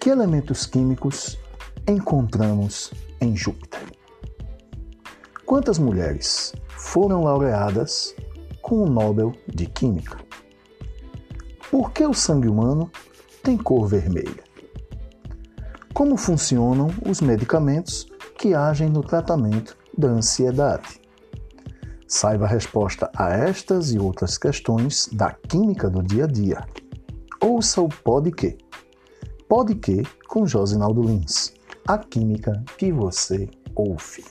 Que elementos químicos encontramos em Júpiter? Quantas mulheres foram laureadas com o Nobel de Química? Por que o sangue humano tem cor vermelha? Como funcionam os medicamentos que agem no tratamento da ansiedade? Saiba a resposta a estas e outras questões da química do dia a dia. Ouça o Pod Que. Pod Que com Josinaldo Lins. A química que você ouve.